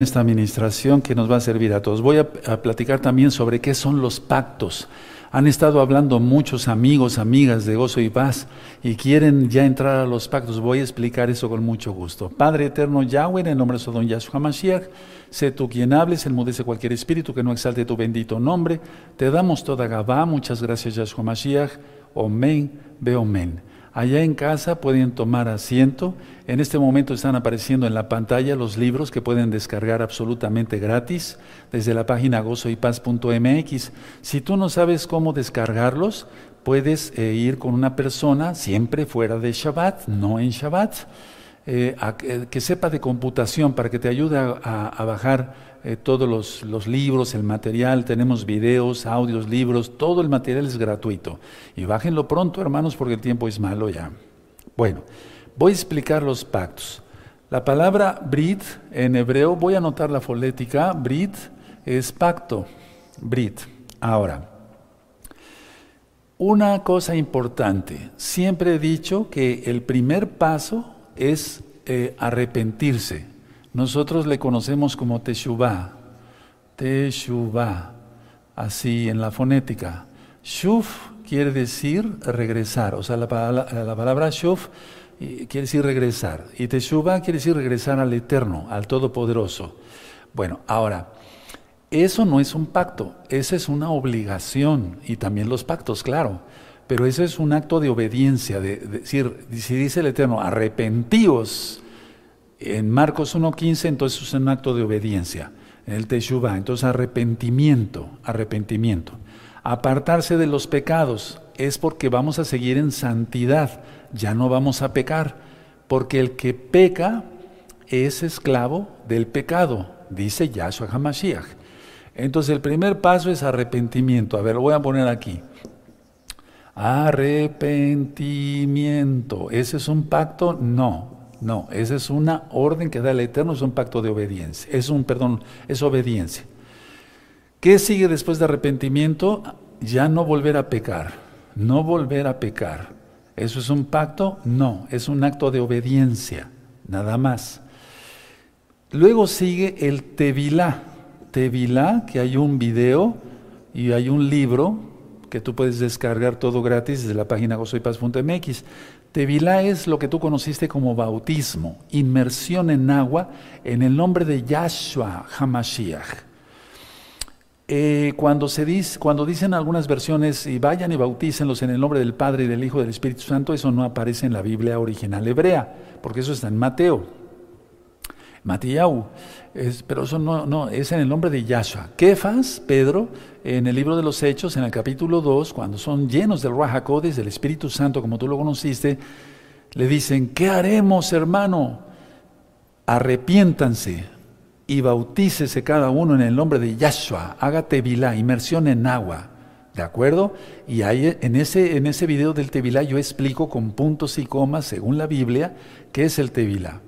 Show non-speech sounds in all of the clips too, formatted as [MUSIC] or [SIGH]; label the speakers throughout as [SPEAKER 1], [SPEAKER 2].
[SPEAKER 1] esta administración que nos va a servir a todos. Voy a, platicar también sobre qué son los pactos. Han estado hablando muchos amigos, amigas de gozo y paz y quieren ya entrar a los pactos. Voy a explicar eso con mucho gusto. Padre eterno Yahweh, en el nombre de Sodom Yahshua Mashiach, sé tú quien hables, enmudece cualquier espíritu que no exalte tu bendito nombre. Te damos toda Gabá. Muchas gracias, Yahshua Mashiach. Omen, ve omen. Allá en casa pueden tomar asiento. En este momento están apareciendo en la pantalla los libros que pueden descargar absolutamente gratis desde la página gozoypaz.mx. Si tú no sabes cómo descargarlos, puedes eh, ir con una persona siempre fuera de Shabbat, no en Shabbat, eh, que sepa de computación para que te ayude a bajar eh, todos los, libros, el material, tenemos videos, audios, libros, todo el material es gratuito. Y bájenlo pronto, hermanos, porque el tiempo es malo ya. Bueno, voy a explicar los pactos. La palabra Brit en hebreo, voy a anotar la folética, Brit es pacto, Brit. Ahora, una cosa importante, siempre he dicho que el primer paso es eh, arrepentirse. Nosotros le conocemos como Teshuvah, Teshuvah, así en la fonética. Shuf quiere decir regresar, o sea, la, palabra Shuf eh, quiere decir regresar, y Teshuvah quiere decir regresar al Eterno, al Todopoderoso. Bueno, ahora, eso no es un pacto, esa es una obligación, y también los pactos, claro, pero eso es un acto de obediencia, de decir, si dice el Eterno, arrepentíos, en Marcos 1.15, entonces es un acto de obediencia. En el Teshuvah, entonces arrepentimiento, arrepentimiento. Apartarse de los pecados es porque vamos a seguir en santidad, ya no vamos a pecar, porque el que peca es esclavo del pecado, dice Yahshua HaMashiach. Entonces el primer paso es arrepentimiento. A ver, lo voy a poner aquí. Arrepentimiento. ¿Ese es un pacto? No. No, esa es una orden que da el Eterno, es un pacto de obediencia, es un, perdón, es obediencia. ¿Qué sigue después de arrepentimiento? Ya no volver a pecar, no volver a pecar. ¿Eso es un pacto? No, es un acto de obediencia, nada más. Luego sigue el Tevilá. Tevilá, que hay un video y hay un libro que tú puedes descargar todo gratis desde la página gozoypaz.mx. Tevilá es lo que tú conociste como bautismo, inmersión en agua en el nombre de Yahshua Hamashiach. Eh, cuando, se cuando dicen algunas versiones, y vayan y bautícenlos en el nombre del Padre y del Hijo y del Espíritu Santo, eso no aparece en la Biblia original hebrea, porque eso está en Mateo. Pero eso no, es en el nombre de Yahshua. Kefas, Pedro, en el libro de los Hechos, en el capítulo 2, cuando son llenos del Rahakodes, del Espíritu Santo, como tú lo conociste, le dicen, ¿qué haremos, hermano? Arrepiéntanse y bautícese cada uno en el nombre de Yahshua, hágate tevilá, inmersión en agua. ¿De acuerdo? Y ahí en ese, en ese video del Tevilá yo explico con puntos y comas, según la Biblia, qué es el Tevilá.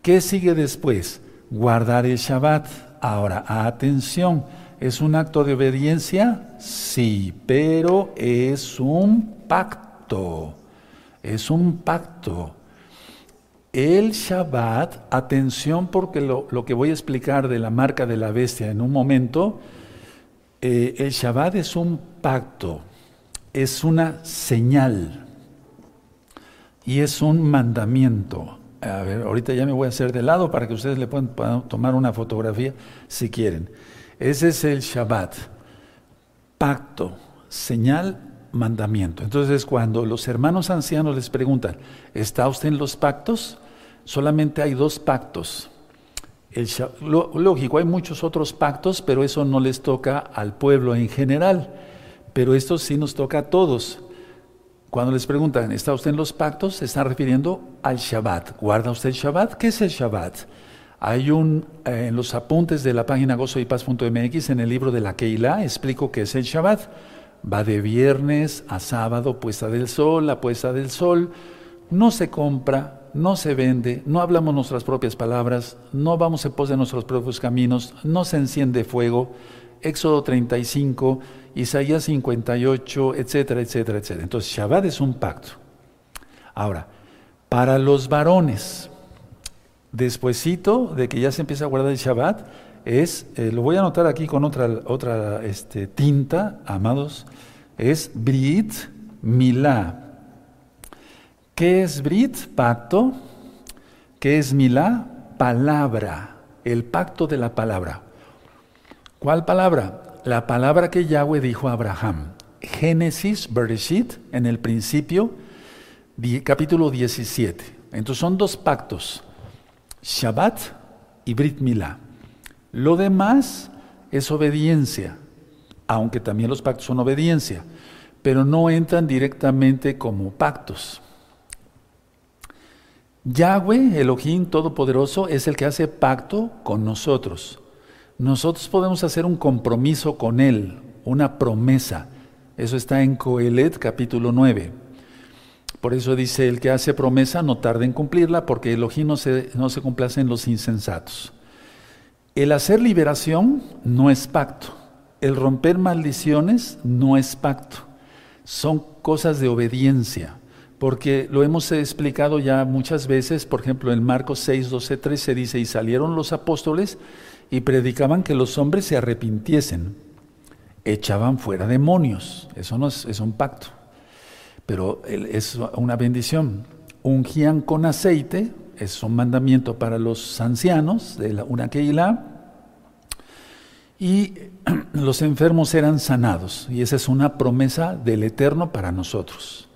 [SPEAKER 1] ¿Qué sigue después? Guardar el Shabbat. Ahora, atención, ¿es un acto de obediencia? Sí, pero es un pacto. Es un pacto. El Shabbat, atención porque lo, que voy a explicar de la marca de la bestia en un momento, eh, el Shabbat es un pacto, es una señal y es un mandamiento. A ver, ahorita ya me voy a hacer de lado para que ustedes le puedan, tomar una fotografía si quieren. Ese es el Shabbat. Pacto, señal, mandamiento. Entonces, cuando los hermanos ancianos les preguntan, ¿está usted en los pactos? Solamente hay dos pactos. El, lógico, hay muchos otros pactos, pero eso no les toca al pueblo en general. Pero esto sí nos toca a todos. Cuando les preguntan, ¿está usted en los pactos? Se está refiriendo al Shabbat. ¿Guarda usted el Shabbat? ¿Qué es el Shabbat? Hay un, eh, en los apuntes de la página gozoypaz.mx, en el libro de la Keilah, explico qué es el Shabbat. Va de viernes a sábado, puesta del sol, la puesta del sol. No se compra, no se vende, no hablamos nuestras propias palabras, no vamos en pos de nuestros propios caminos, no se enciende fuego. Éxodo 35, Isaías 58, etcétera, etcétera, etcétera. Entonces, Shabbat es un pacto. Ahora, para los varones, despuesito de que ya se empieza a guardar el Shabbat, es, eh, lo voy a anotar aquí con otra, otra este, tinta, amados, es Brit Milá. ¿Qué es Brit? Pacto. ¿Qué es Milá? Palabra. El pacto de la palabra. ¿Cuál palabra? La palabra que Yahweh dijo a Abraham. Génesis, Bereshit, en el principio, capítulo 17. Entonces son dos pactos, Shabbat y Brit Milá. Lo demás es obediencia, aunque también los pactos son obediencia, pero no entran directamente como pactos. Yahweh, Elohim Todopoderoso, es el que hace pacto con nosotros. Nosotros podemos hacer un compromiso con Él, una promesa. Eso está en Coelet capítulo 9. Por eso dice, el que hace promesa no tarde en cumplirla, porque Elohim no se, no se complace en los insensatos. El hacer liberación no es pacto. El romper maldiciones no es pacto. Son cosas de obediencia. Porque lo hemos explicado ya muchas veces, por ejemplo, en Marcos 6, 12, 13 dice, y salieron los apóstoles y predicaban que los hombres se arrepintiesen, echaban fuera demonios, eso no es, un pacto, pero es una bendición. Ungían con aceite, es un mandamiento para los ancianos de la, una Keilah, y [CLEARS THROAT] los enfermos eran sanados, y esa es una promesa del Eterno para nosotros.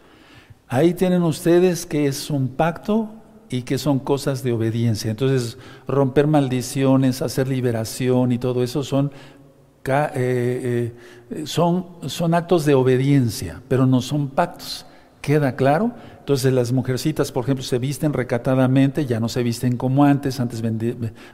[SPEAKER 1] Ahí tienen ustedes que es un pacto y que son cosas de obediencia. Entonces, romper maldiciones, hacer liberación y todo eso son, eh, eh, son, son actos de obediencia, pero no son pactos. ¿Queda claro? Entonces las mujercitas, por ejemplo, se visten recatadamente, ya no se visten como antes, antes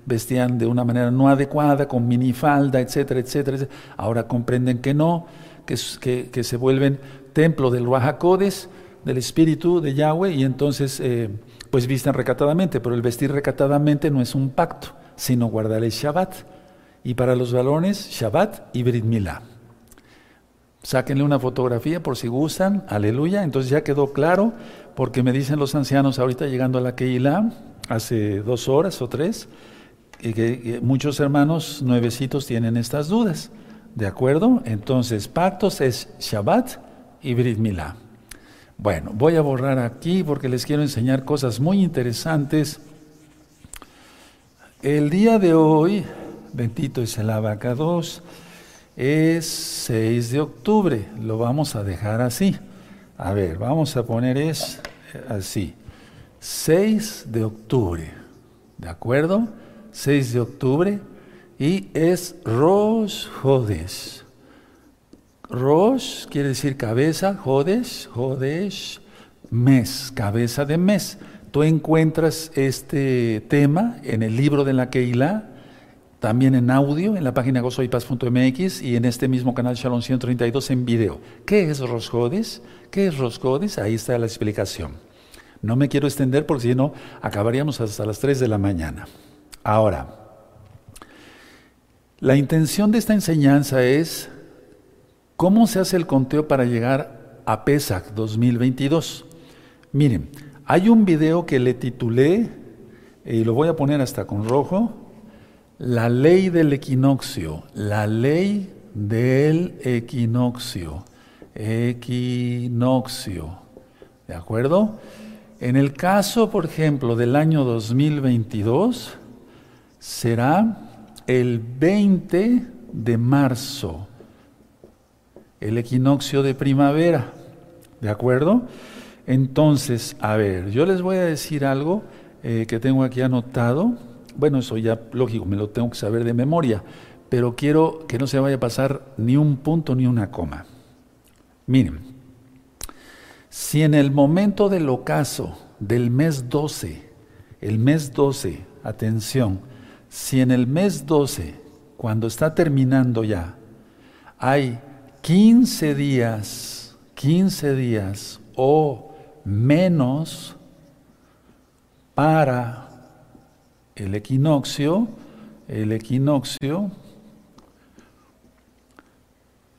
[SPEAKER 1] vestían de una manera no adecuada, con minifalda, etcétera, etcétera. Ahora comprenden que no, que, que, se vuelven templo del Rahakodes, del Espíritu de Yahweh, y entonces eh, pues visten recatadamente, pero el vestir recatadamente no es un pacto, sino guardar el Shabbat. Y para los varones, Shabbat y Brit Milá. Sáquenle una fotografía por si gustan, aleluya. Entonces ya quedó claro, porque me dicen los ancianos ahorita llegando a la Keilah, hace dos horas o tres, y que, muchos hermanos nuevecitos tienen estas dudas. ¿De acuerdo? Entonces, pactos es Shabbat y Brit Milá. Bueno, voy a borrar aquí porque les quiero enseñar cosas muy interesantes. El día de hoy, bendito es el abacados, es 6 de octubre. Lo vamos a dejar así. A ver, vamos a poner es así. 6 de octubre. ¿De acuerdo? 6 de octubre. Y es Rosh Hodesh. Rosh quiere decir cabeza, Jodesh, Jodesh, mes, cabeza de mes. Tú encuentras este tema en el libro de la Keilah, también en audio, en la página gozoypaz.mx y en este mismo canal Shalom 132 en video. ¿Qué es Rosh Jodesh? ¿Qué es Rosh Jodesh? Ahí está la explicación. No me quiero extender porque si no, acabaríamos hasta las 3 de la mañana. Ahora, la intención de esta enseñanza es ¿Cómo se hace el conteo para llegar a PESAC 2022? Miren, hay un video que le titulé, y lo voy a poner hasta con rojo, La ley del equinoccio, la ley del equinoccio, equinoccio, ¿de acuerdo? En el caso, por ejemplo, del año 2022, será el 20 de marzo el equinoccio de primavera. ¿De acuerdo? Entonces, a ver, yo les voy a decir algo eh, que tengo aquí anotado. Bueno, eso ya lógico, me lo tengo que saber de memoria, pero quiero que no se vaya a pasar ni un punto ni una coma. Miren, si en el momento del ocaso del mes 12, el mes 12, atención, si en el mes 12, cuando está terminando ya, hay 15 días, 15 días o menos para el equinoccio, el equinoccio,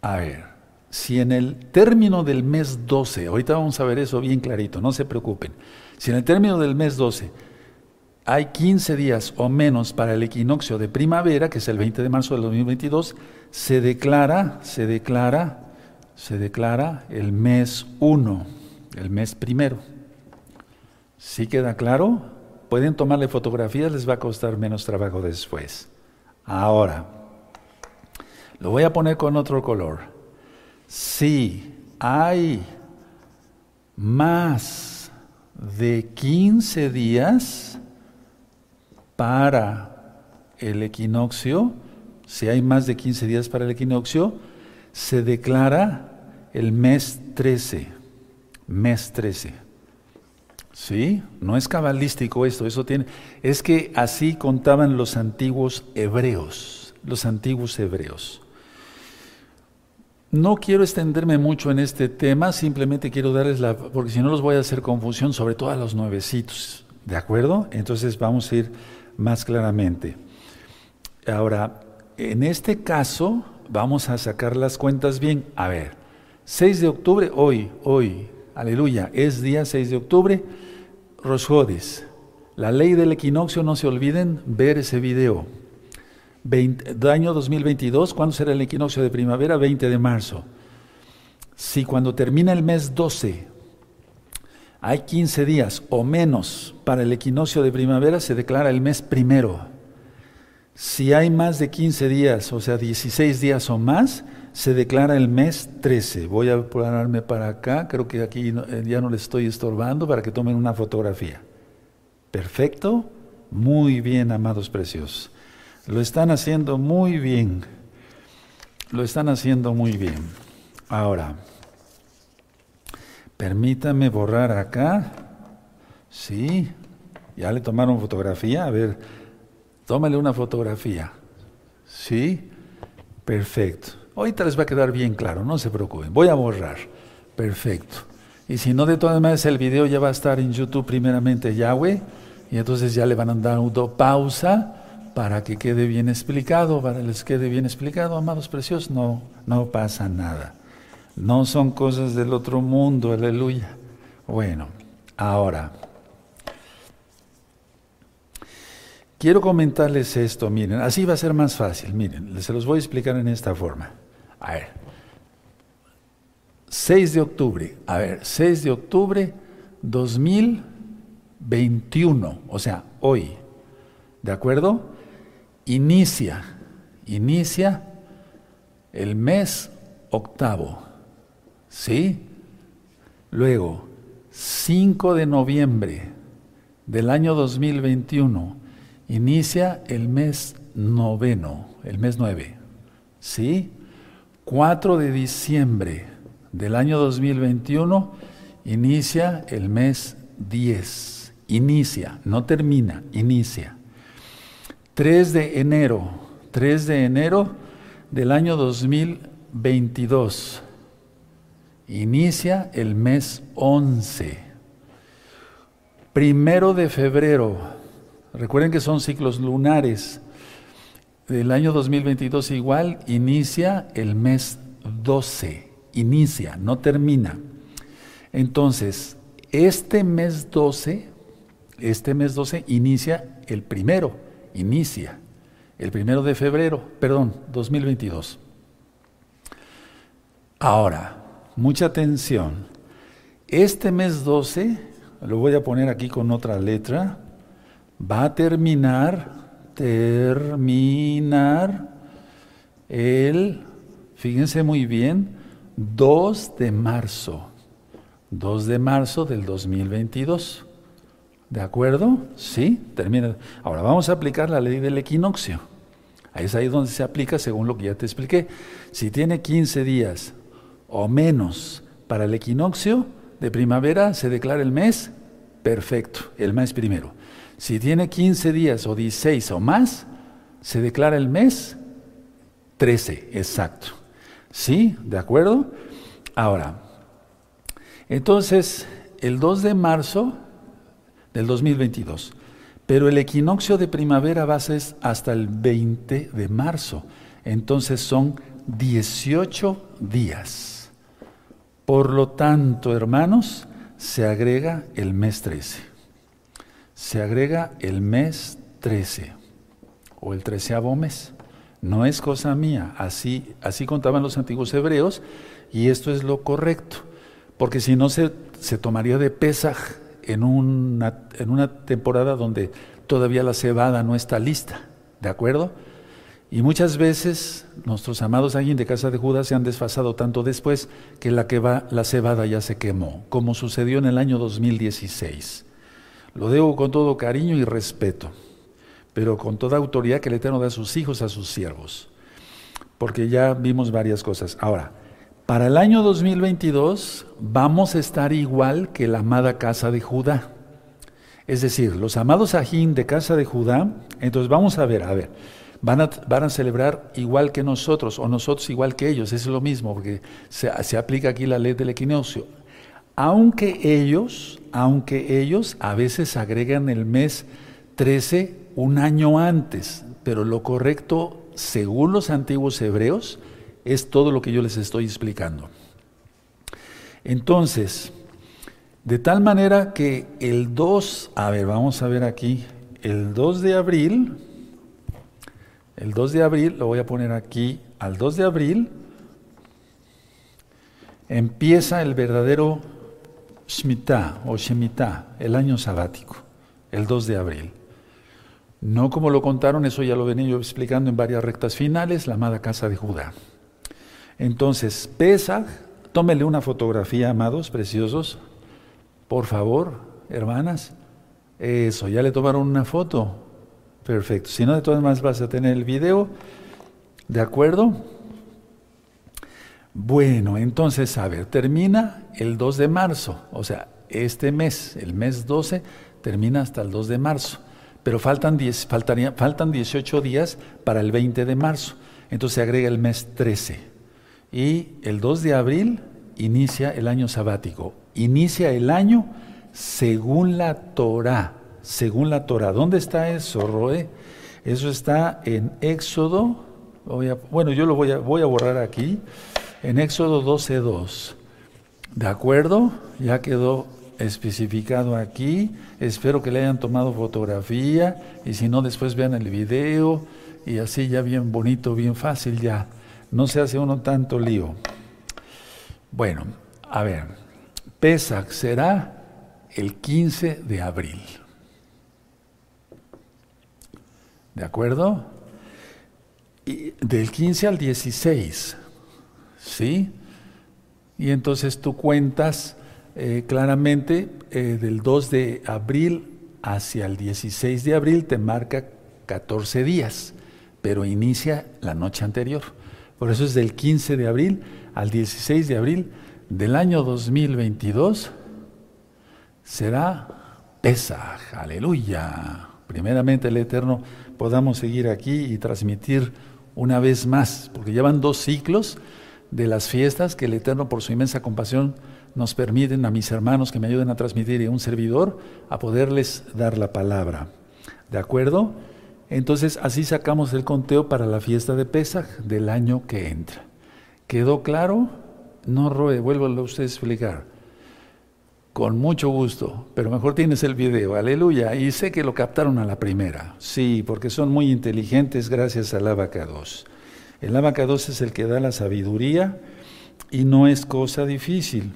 [SPEAKER 1] a ver, si en el término del mes 12, ahorita vamos a ver eso bien clarito, no se preocupen, si en el término del mes 12 hay 15 días o menos para el equinoccio de primavera, que es el 20 de marzo del 2022, se declara, se declara, se declara el mes 1, el mes primero. ¿Sí queda claro? Pueden tomarle fotografías, les va a costar menos trabajo después. Ahora, lo voy a poner con otro color. Si hay más de 15 días para el equinoccio, si hay más de 15 días para el equinoccio, se declara el mes 13, mes 13. ¿Sí? No es cabalístico esto, eso tiene. Es que así contaban los antiguos hebreos, los antiguos hebreos. No quiero extenderme mucho en este tema, simplemente quiero darles la, porque si no los voy a hacer confusión, sobre todo a los nuevecitos, ¿de acuerdo? Entonces vamos a ir más claramente. Ahora, en este caso, vamos a sacar las cuentas bien. A ver, 6 de octubre, hoy, hoy, aleluya, es día 6 de octubre Rosjodes, la ley del equinoccio, no se olviden ver ese video. año 2022, ¿cuándo será el equinoccio de primavera? 20 de marzo. Si cuando termina el mes 12 hay 15 días o menos para el equinoccio de primavera, se declara el mes primero. Si hay más de 15 días, o sea, 16 días o más, se declara el mes 13. Voy a pararme para acá, creo que aquí eh, ya no le estoy estorbando para que tomen una fotografía. Perfecto, muy bien, amados preciosos. Lo están haciendo muy bien. Lo están haciendo muy bien. Ahora, permítame borrar acá. Sí, ya le tomaron fotografía. A ver, tómale una fotografía. Sí, perfecto. Ahorita les va a quedar bien claro, no se preocupen. Voy a borrar. Perfecto. Y si no, de todas maneras, el video ya va a estar en YouTube primeramente Yahweh. Y entonces ya le van a dar una pausa para que quede bien explicado, para que les quede bien explicado, amados preciosos. No, no pasa nada. No son cosas del otro mundo, aleluya. Bueno, ahora. Quiero comentarles esto, miren, así va a ser más fácil, miren, se los voy a explicar en esta forma. A ver, 6 de octubre, a ver, 6 de octubre 2021, o sea, hoy, ¿de acuerdo? Inicia, inicia el mes octavo, ¿sí? Luego, 5 de noviembre del año 2021, inicia el mes noveno, el mes nueve, ¿sí? 4 de diciembre del año 2021 inicia el mes 10. Inicia, no termina, inicia. 3 de enero, 3 de enero del año 2022. Inicia el mes 11. Primero de febrero, recuerden que son ciclos lunares del año 2022 igual inicia el mes 12, inicia, no termina. Entonces, este mes 12, este mes 12 inicia el primero, inicia, el primero de febrero, perdón, 2022. Ahora, mucha atención. Este mes 12, lo voy a poner aquí con otra letra, va a terminar terminar el, fíjense muy bien, 2 de marzo. 2 de marzo del 2022. ¿De acuerdo? Sí, termina. Ahora vamos a aplicar la ley del equinoccio. Ahí es ahí donde se aplica según lo que ya te expliqué. Si tiene 15 días o menos para el equinoccio de primavera, se declara el mes perfecto, el mes primero. Si tiene 15 días o 16 o más, se declara el mes 13, exacto. ¿Sí? ¿De acuerdo? Ahora, entonces, el 2 de marzo del 2022, pero el equinoccio de primavera va a ser hasta el 20 de marzo. Entonces son 18 días. Por lo tanto, hermanos, se agrega el mes 13. se agrega el mes 13 o el treceavo mes. No es cosa mía, así, así contaban los antiguos hebreos y esto es lo correcto, porque si no se, se tomaría de Pesaj en una, en una temporada donde todavía la cebada no está lista, ¿de acuerdo? Y muchas veces nuestros amados alguien de casa de Judas se han desfasado tanto después que la, que va, la cebada ya se quemó, como sucedió en el año 2016. Lo debo con todo cariño y respeto, pero con toda autoridad que el Eterno da a sus hijos, a sus siervos, porque ya vimos varias cosas. Ahora, para el año 2022 vamos a estar igual que la amada casa de Judá. Es decir, los amados ajín de casa de Judá, entonces vamos a ver, a ver, van a, celebrar igual que nosotros o nosotros igual que ellos, es lo mismo, porque se, se aplica aquí la ley del equinoccio. Aunque ellos, aunque ellos a veces agregan el mes 13 un año antes, pero lo correcto, según los antiguos hebreos, es todo lo que yo les estoy explicando. Entonces, de tal manera que el 2, a ver, vamos a ver aquí, el 2 de abril, el 2 de abril, lo voy a poner aquí, al 2 de abril, empieza el verdadero Shemitah o Shemitah, el año sabático, el 2 de abril. No como lo contaron, eso ya lo venía yo explicando en varias rectas finales, la amada casa de Judá. Entonces, Pesach, tómele una fotografía, amados, preciosos, por favor, hermanas. Eso, ya le tomaron una foto. Perfecto. Si no, de todas maneras vas a tener el video. ¿De acuerdo? Bueno, entonces, a ver, termina el 2 de marzo. O sea, este mes, el mes 12, termina hasta el 2 de marzo. Pero faltan, 10, faltaría, faltan 18 días para el 20 de marzo. Entonces se agrega el mes 13. Y el 2 de abril inicia el año sabático. Inicia el año según la Torah. Según la Torah. ¿Dónde está eso, Roe? Eso está en Éxodo. bueno, yo lo voy a, voy a borrar aquí. En Éxodo 12.2. ¿De acuerdo? Ya quedó especificado aquí. Espero que le hayan tomado fotografía y si no, después vean el video y así ya bien bonito, bien fácil ya no se hace uno tanto lío. Bueno, a ver, Pesach será el 15 de abril. ¿De acuerdo? Del 15 al 16, ¿sí? Y entonces tú cuentas eh, claramente eh, del 2 de abril hacia el 16 de abril te marca 14 días, pero inicia la noche anterior. Por eso es del 15 de abril al 16 de abril del año 2022 será Pesaj, aleluya. Primeramente el Eterno podamos seguir aquí y transmitir una vez más, porque llevan dos ciclos de las fiestas que el Eterno por su inmensa compasión nos permiten a mis hermanos que me ayuden a transmitir y a un servidor a poderles dar la palabra. ¿De acuerdo? Entonces así sacamos el conteo para la fiesta de Pesaj del año que entra. ¿Quedó claro? No, Roe, vuelvo a usted explicar. Con mucho gusto, pero mejor tienes el video, aleluya. Y sé que lo captaron a la primera. Sí, porque son muy inteligentes gracias al abacados. El abacados es el que da la sabiduría y no es cosa difícil.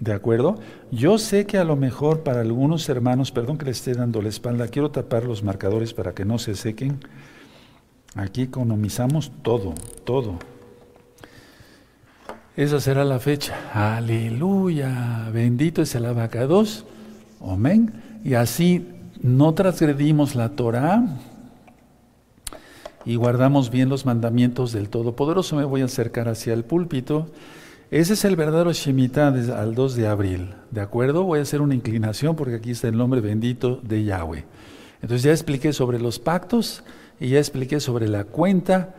[SPEAKER 1] ¿De acuerdo? Yo sé que a lo mejor para algunos hermanos, perdón que le esté dando la espalda, quiero tapar los marcadores para que no se sequen. Aquí economizamos todo, todo. Esa será la fecha. Aleluya. Bendito es el abacados. Amén. Y así no transgredimos la Torah y guardamos bien los mandamientos del Todopoderoso. Me voy a acercar hacia el púlpito. Ese es el verdadero Shemitah al 2 de abril, ¿de acuerdo? Voy a hacer una inclinación porque aquí está el nombre bendito de Yahweh. Entonces ya expliqué sobre los pactos y ya expliqué sobre la cuenta